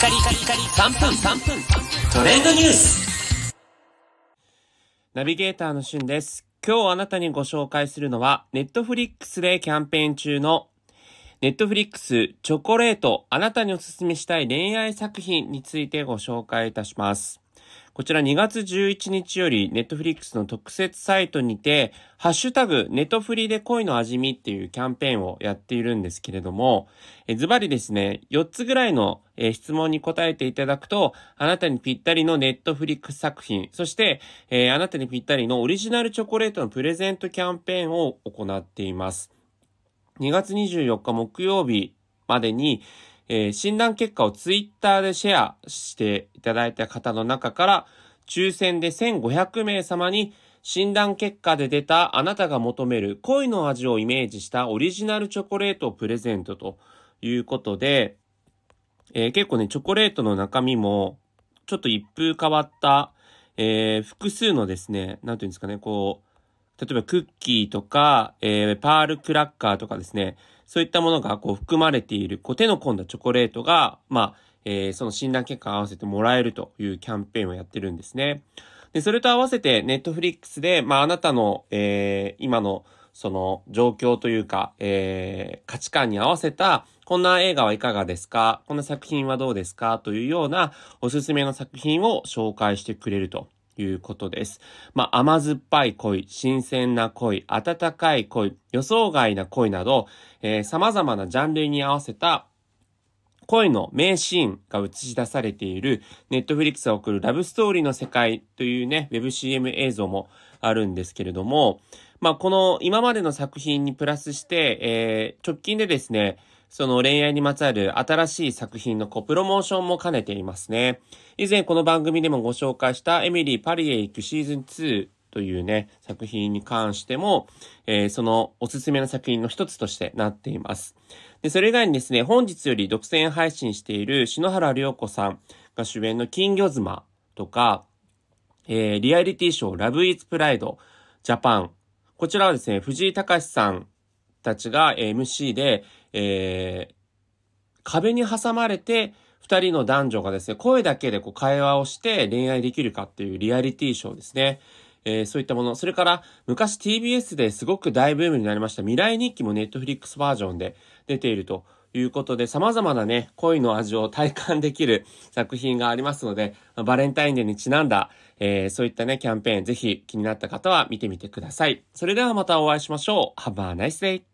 カリカリカリ3分3分トレンドニュースナビゲーターのしゅんです。今日あなたにご紹介するのは、ネットフリックスでキャンペーン中の、ネットフリックスチョコレート、あなたにおすすめしたい恋愛作品についてご紹介いたします。こちら2月11日よりネットフリックスの特設サイトにて、ハッシュタグネトフリで恋の味見っていうキャンペーンをやっているんですけれども、ズバリですね、4つぐらいの、質問に答えていただくと、あなたにぴったりのネットフリックス作品、そして、えーあなたにぴったりのオリジナルチョコレートのプレゼントキャンペーンを行っています。2月24日木曜日までに、えー診断結果をツイッターでシェアしていただいた方の中から、抽選で1500名様に診断結果で出たあなたが求める恋の味をイメージしたオリジナルチョコレートをプレゼントということで、えー結構ね、チョコレートの中身も、ちょっと一風変わった、えー複数のですね、なんていうんですかね、こう、例えばクッキーとか、えーパールクラッカーとかですね、そういったものがこう含まれている、こう手の込んだチョコレートが、まあ、えーその診断結果を合わせてもらえるというキャンペーンをやってるんですね。で、それと合わせて、ネットフリックスで、まあ、あなたの、えー今の、その、状況というか、えー価値観に合わせた、こんな映画はいかがですか？こんな作品はどうですか？というような、おすすめの作品を紹介してくれると。いうことです。まあ、甘酸っぱい恋、新鮮な恋、温かい恋、予想外な恋など、えー様々なジャンルに合わせた、恋の名シーンが映し出されている、ネットフリックスが送るラブストーリーの世界というね、ウェブ CM 映像もあるんですけれども、まあ、この今までの作品にプラスして、えー直近でですね、その恋愛にまつわる新しい作品のこうプロモーションも兼ねていますね。以前この番組でもご紹介したエミリー・パリへ行くシーズン2というね、作品に関しても、えーそのおすすめの作品の一つとしてなっています。で、それ以外にですね、本日より独占配信している篠原涼子さんが主演の金魚妻とか、えーリアリティショーラブイーツプライドジャパン。こちらはですね、藤井隆さんたちが MC で、えー壁に挟まれて、二人の男女がですね、声だけでこう会話をして恋愛できるかっていうリアリティショーですね。えーそういったもの。それから、昔 TBS ですごく大ブームになりました未来日記もネットフリックスバージョンで出ているということで、様々なね、恋の味を体感できる作品がありますので、バレンタインデーにちなんだ、えーそういったね、キャンペーン、ぜひ気になった方は見てみてください。それではまたお会いしましょう。Have a nice day!